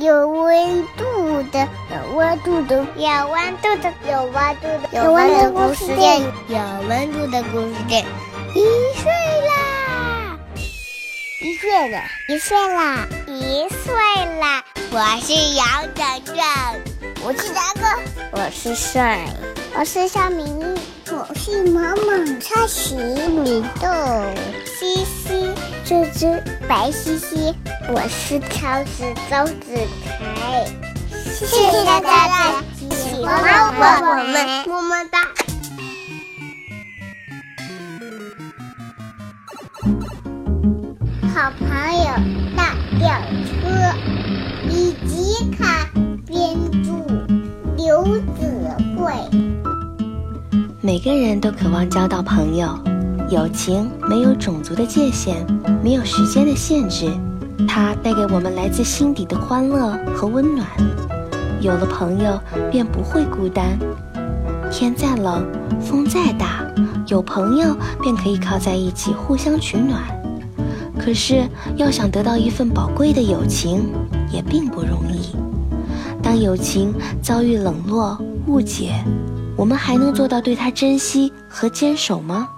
有温度的，有温度的，有温度的，有温度的，有温度的故事店，有温度的故事店。一岁啦！一岁了，一岁啦，一岁啦！我是杨展展，我是大哥，我是帅，我是小明，我是妈超喜米豆，嘻嘻，这只白嘻嘻，我是超市周子台。谢谢大家的喜欢我，们么么哒。好朋友大吊车，以及卡编著，刘。每个人都渴望交到朋友，友情没有种族的界限，没有时间的限制，它带给我们来自心底的欢乐和温暖。有了朋友，便不会孤单。天再冷，风再大，有朋友便可以靠在一起，互相取暖。可是，要想得到一份宝贵的友情，也并不容易。当友情遭遇冷落、误解，我们还能做到对它珍惜和坚守吗？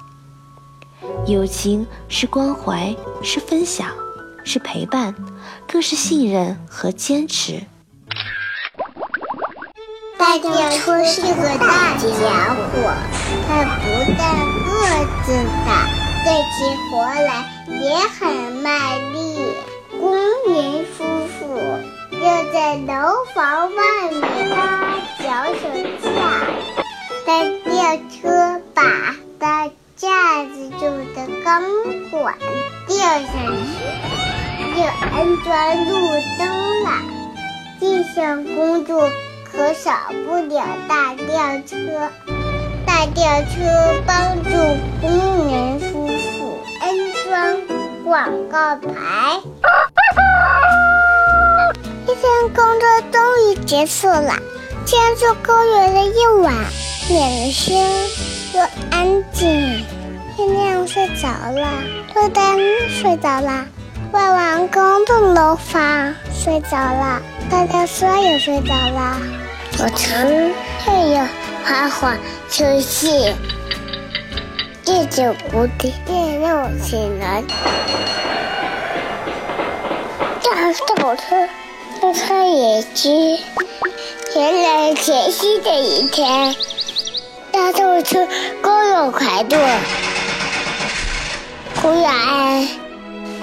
友情是关怀，是分享，是陪伴，更是信任和坚持。大吊车是个大家伙，它不但个子大，对起活来也很卖力。工人夫妇要在楼房外面搭脚手架，大吊车把大架子中的钢管吊上去，就安装路灯了。这项工作。可少不了大吊车，大吊车帮助工人夫妇安装广告牌。一天工作终于结束了，天是公园的一晚，冷清又安静。天亮睡着了，路灯睡着了，外完工的楼房睡着了，大家说也睡着了。我曾也有花花出现，这种蝴蝶便让我醒来。大吊车，要穿野鸡。原来全新的一天，大吊车刚有开动，突然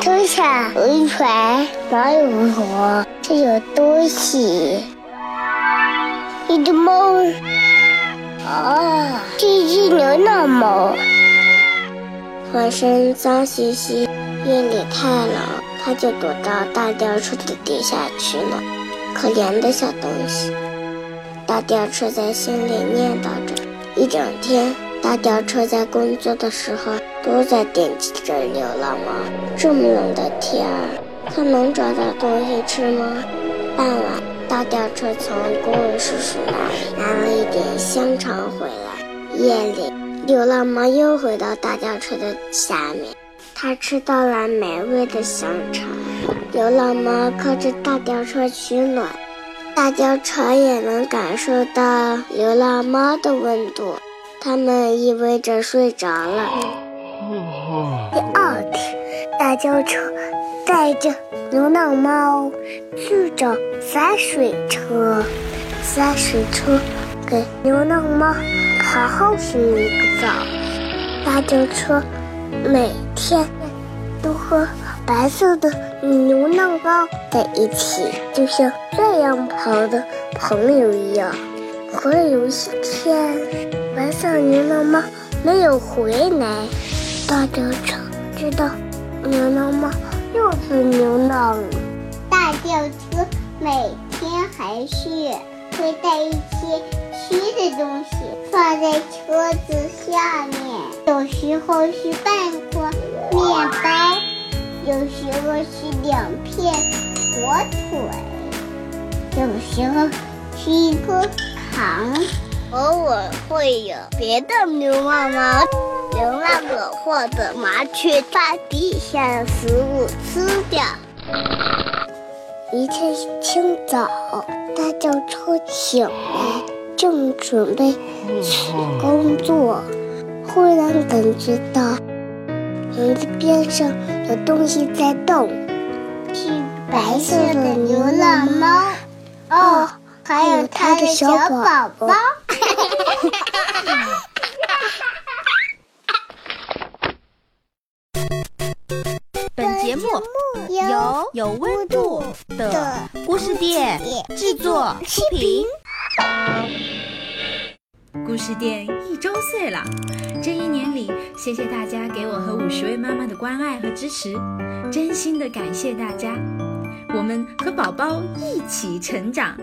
车上有一团毛油火，这有东西。一只猫，啊，是一只流浪猫，浑身脏兮兮。夜里太冷，它就躲到大吊车的底下去了。可怜的小东西，大吊车在心里念叨着。一整天，大吊车在工作的时候都在惦记着流浪猫。这么冷的天儿，它能找到东西吃吗？傍晚。大吊车从工人叔叔那里拿了一点香肠回来。夜里，流浪猫又回到大吊车的下面，它吃到了美味的香肠。流浪猫靠着大吊车取暖，大吊车也能感受到流浪猫的温度。它们依偎着睡着了。第二天，大吊车带着。流浪猫去找洒水车，洒水车给流浪猫好好洗一个澡。大吊车每天都喝白色的流浪猫在一起，就像这样跑的朋友一样。可有一天，白色流浪猫没有回来，大吊车知道流浪猫。又是流浪。大吊车每天还是会带一些吃的东西放在车子下面，有时候是半块面包，有时候是两片火腿，有时候是一颗糖。偶尔会有别的流浪猫。流浪狗或者麻雀把地下的食物吃掉。一天清早，大家都醒来，正准备去工作，忽然感觉到轮子边上有东西在动，是白色的流浪猫。哦，还有它的小宝宝。本节目由有温度的故事店制作出品。故事店一周岁了，这一年里，谢谢大家给我和五十位妈妈的关爱和支持，真心的感谢大家。我们和宝宝一起成长。